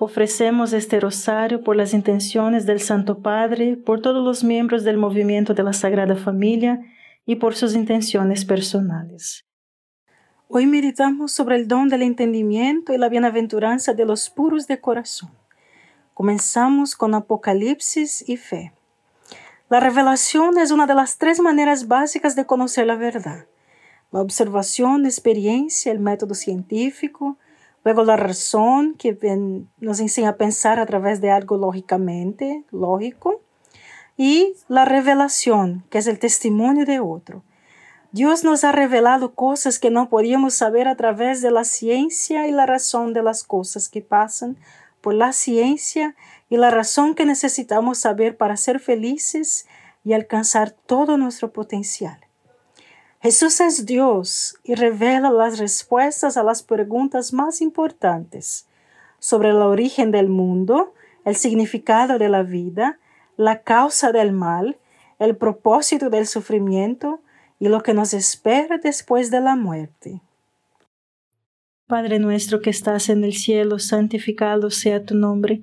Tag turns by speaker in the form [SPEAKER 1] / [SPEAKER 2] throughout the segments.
[SPEAKER 1] Ofrecemos este rosario por las intenciones del Santo Padre, por todos los miembros del movimiento de la Sagrada Familia y por sus intenciones personales. Hoy meditamos sobre el don del entendimiento y la bienaventuranza de los puros de corazón. Comenzamos con Apocalipsis y fe. La revelación es una de las tres maneras básicas de conocer la verdad. La observación, la experiencia, el método científico, Luego la razón, que nos enseña a pensar a través de algo lógicamente, lógico. Y la revelación, que es el testimonio de otro. Dios nos ha revelado cosas que no podíamos saber a través de la ciencia y la razón de las cosas que pasan por la ciencia y la razón que necesitamos saber para ser felices y alcanzar todo nuestro potencial. Jesús es Dios y revela las respuestas a las preguntas más importantes sobre el origen del mundo, el significado de la vida, la causa del mal, el propósito del sufrimiento y lo que nos espera después de la muerte. Padre nuestro que estás en el cielo, santificado sea tu nombre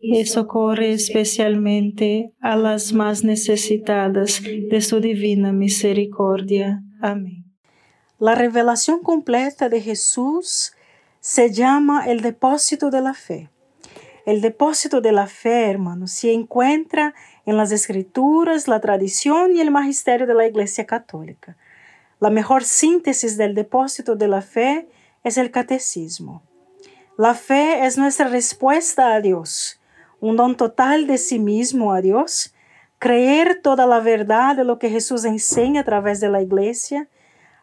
[SPEAKER 1] y socorre especialmente a las más necesitadas de su divina misericordia. Amén.
[SPEAKER 2] La revelación completa de Jesús se llama el depósito de la fe. El depósito de la fe, hermanos, se encuentra en las escrituras, la tradición y el magisterio de la Iglesia Católica. La mejor síntesis del depósito de la fe es el catecismo. La fe es nuestra respuesta a Dios, un don total de sí mismo a Dios, creer toda la verdad de lo que Jesús enseña a través de la Iglesia,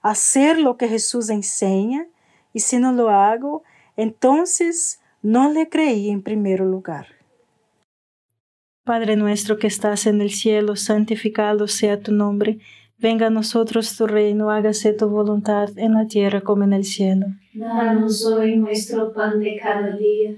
[SPEAKER 2] hacer lo que Jesús enseña, y si no lo hago, entonces no le creí en primer lugar.
[SPEAKER 1] Padre nuestro que estás en el cielo, santificado sea tu nombre. Venga a nosotros tu reino, hágase tu voluntad en la tierra como en el cielo.
[SPEAKER 3] Danos hoy nuestro pan de cada día.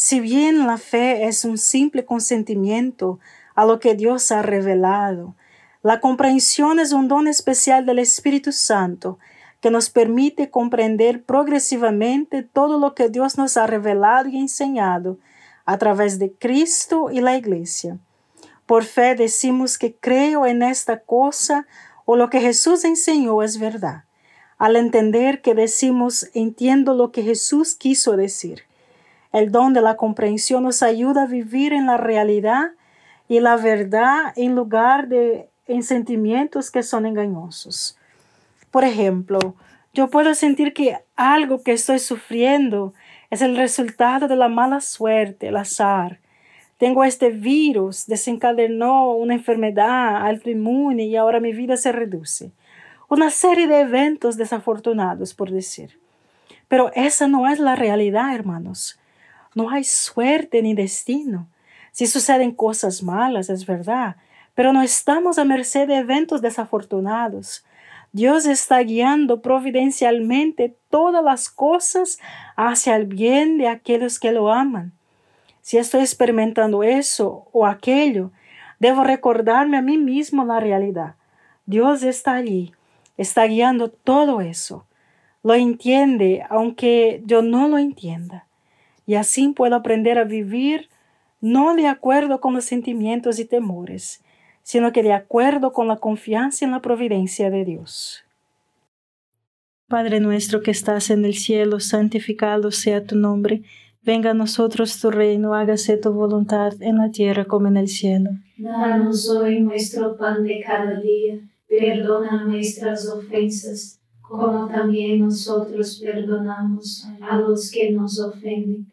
[SPEAKER 2] Si bien la fe es un simple consentimiento a lo que Dios ha revelado, la comprensión es un don especial del Espíritu Santo que nos permite comprender progresivamente todo lo que Dios nos ha revelado y enseñado a través de Cristo y la Iglesia. Por fe decimos que creo en esta cosa o lo que Jesús enseñó es verdad. Al entender que decimos entiendo lo que Jesús quiso decir. El don de la comprensión nos ayuda a vivir en la realidad y la verdad en lugar de en sentimientos que son engañosos. Por ejemplo, yo puedo sentir que algo que estoy sufriendo es el resultado de la mala suerte, el azar. Tengo este virus, desencadenó una enfermedad autoinmune y ahora mi vida se reduce. Una serie de eventos desafortunados, por decir. Pero esa no es la realidad, hermanos. No hay suerte ni destino. Si suceden cosas malas, es verdad, pero no estamos a merced de eventos desafortunados. Dios está guiando providencialmente todas las cosas hacia el bien de aquellos que lo aman. Si estoy experimentando eso o aquello, debo recordarme a mí mismo la realidad. Dios está allí, está guiando todo eso. Lo entiende aunque yo no lo entienda. Y así puedo aprender a vivir no de acuerdo con los sentimientos y temores, sino que de acuerdo con la confianza en la providencia de Dios.
[SPEAKER 1] Padre nuestro que estás en el cielo, santificado sea tu nombre, venga a nosotros tu reino, hágase tu voluntad en la tierra como en el cielo.
[SPEAKER 3] Danos hoy nuestro pan de cada día, perdona nuestras ofensas, como también nosotros perdonamos a los que nos ofenden,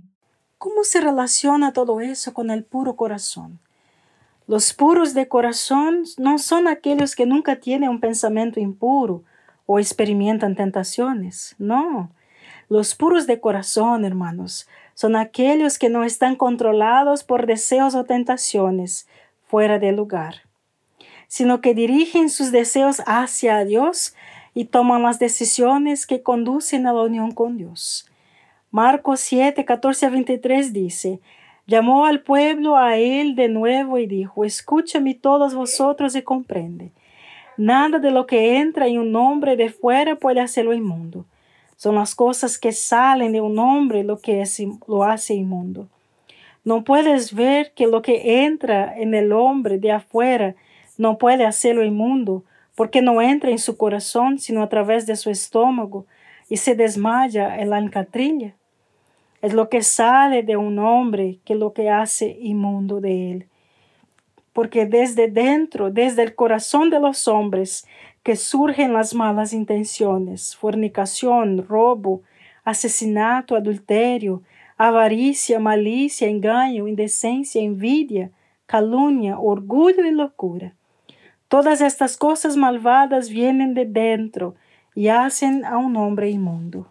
[SPEAKER 2] ¿Cómo se relaciona todo eso con el puro corazón? Los puros de corazón no son aquellos que nunca tienen un pensamiento impuro o experimentan tentaciones, no. Los puros de corazón, hermanos, son aquellos que no están controlados por deseos o tentaciones fuera de lugar, sino que dirigen sus deseos hacia Dios y toman las decisiones que conducen a la unión con Dios. Marcos 7, 14 a 23 dice, llamó al pueblo a él de nuevo y dijo, escúchame todos vosotros y comprende. Nada de lo que entra en un hombre de fuera puede hacerlo inmundo son las cosas que salen de un hombre lo que es, lo hace inmundo. No puedes ver que lo que entra en el hombre de afuera no puede hacerlo inmundo, porque no entra en su corazón, sino a través de su estómago, y se desmaya en la encatrilla. Es lo que sale de un hombre que lo que hace inmundo de él. Porque desde dentro, desde el corazón de los hombres, que surgen las malas intenciones, fornicación, robo, asesinato, adulterio, avaricia, malicia, engaño, indecencia, envidia, calumnia, orgullo y locura. Todas estas cosas malvadas vienen de dentro y hacen a un hombre inmundo.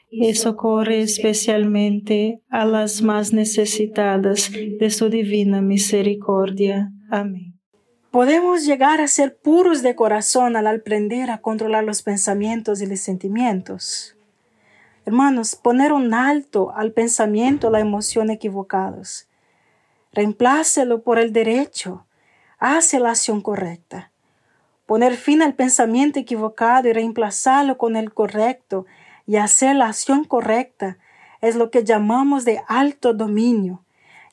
[SPEAKER 1] y socorre especialmente a las más necesitadas de su divina misericordia. Amén.
[SPEAKER 2] Podemos llegar a ser puros de corazón al aprender a controlar los pensamientos y los sentimientos. Hermanos, poner un alto al pensamiento la emoción equivocados. Reemplácelo por el derecho. Hace la acción correcta. Poner fin al pensamiento equivocado y reemplazarlo con el correcto y hacer la acción correcta es lo que llamamos de alto dominio.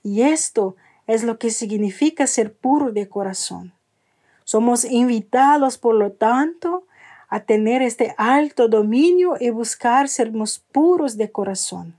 [SPEAKER 2] Y esto es lo que significa ser puro de corazón. Somos invitados, por lo tanto, a tener este alto dominio y buscar sermos puros de corazón.